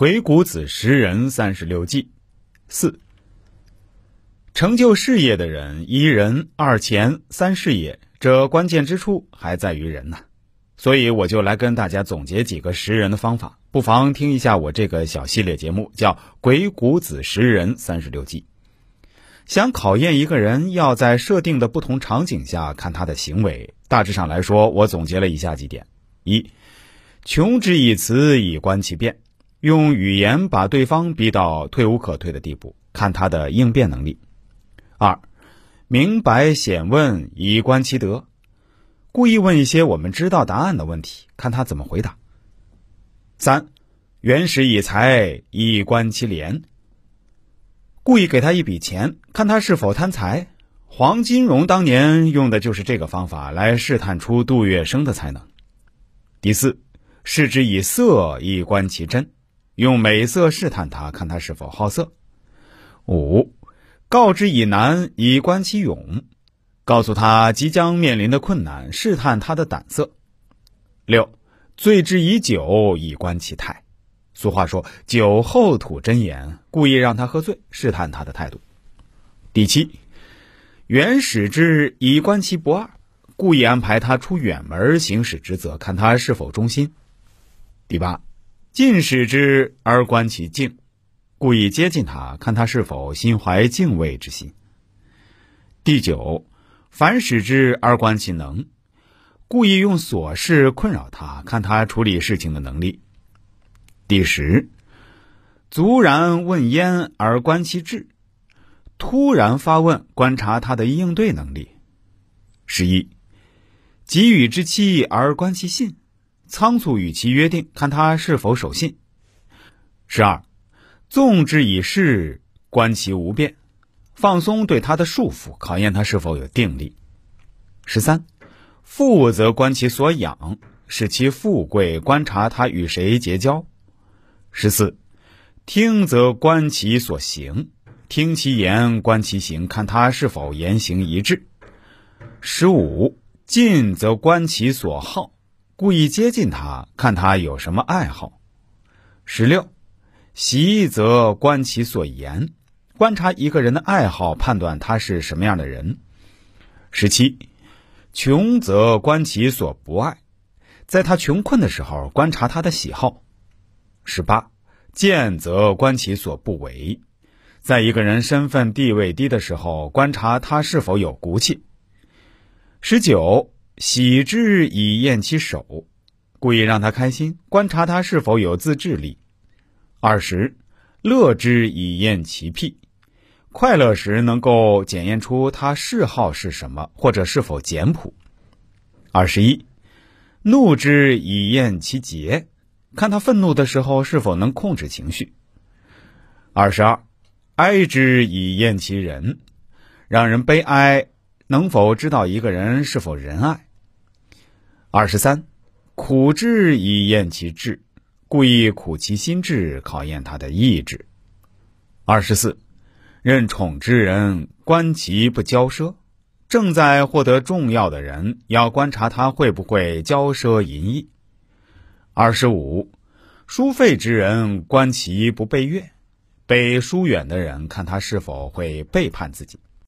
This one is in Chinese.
鬼谷子识人三十六计四。成就事业的人，一人二钱三事业，这关键之处还在于人呐。所以我就来跟大家总结几个识人的方法，不妨听一下我这个小系列节目，叫《鬼谷子识人三十六计》。想考验一个人，要在设定的不同场景下看他的行为。大致上来说，我总结了以下几点：一，穷之以辞以观其变，用语言把对方逼到退无可退的地步，看他的应变能力。二，明白显问以观其德，故意问一些我们知道答案的问题，看他怎么回答。三，原始以财以观其廉，故意给他一笔钱，看他是否贪财。黄金荣当年用的就是这个方法来试探出杜月笙的才能。第四，视之以色以观其真，用美色试探他，看他是否好色。五。告之以难以观其勇，告诉他即将面临的困难，试探他的胆色。六，醉之以酒以观其态。俗话说“酒后吐真言”，故意让他喝醉，试探他的态度。第七，远使之以观其不二，故意安排他出远门行使职责，看他是否忠心。第八，近使之而观其敬。故意接近他，看他是否心怀敬畏之心。第九，凡使之而观其能，故意用琐事困扰他，看他处理事情的能力。第十，卒然问焉而观其志，突然发问，观察他的应对能力。十一，给予之期而观其信，仓促与其约定，看他是否守信。十二。纵之以事，观其无变；放松对他的束缚，考验他是否有定力。十三，富则观其所养，使其富贵；观察他与谁结交。十四，听则观其所行，听其言，观其行，看他是否言行一致。十五，近则观其所好，故意接近他，看他有什么爱好。十六。习则观其所言，观察一个人的爱好，判断他是什么样的人。十七，穷则观其所不爱，在他穷困的时候，观察他的喜好。十八，见则观其所不为，在一个人身份地位低的时候，观察他是否有骨气。十九，喜之以验其手，故意让他开心，观察他是否有自制力。二十，乐之以验其癖，快乐时能够检验出他嗜好是什么，或者是否简朴。二十一，怒之以验其节，看他愤怒的时候是否能控制情绪。二十二，哀之以验其人，让人悲哀，能否知道一个人是否仁爱。二十三，苦之以验其志。故意苦其心志，考验他的意志。二十四，任宠之人，观其不骄奢。正在获得重要的人，要观察他会不会骄奢淫逸。二十五，疏废之人，观其不背越。被疏远的人，看他是否会背叛自己。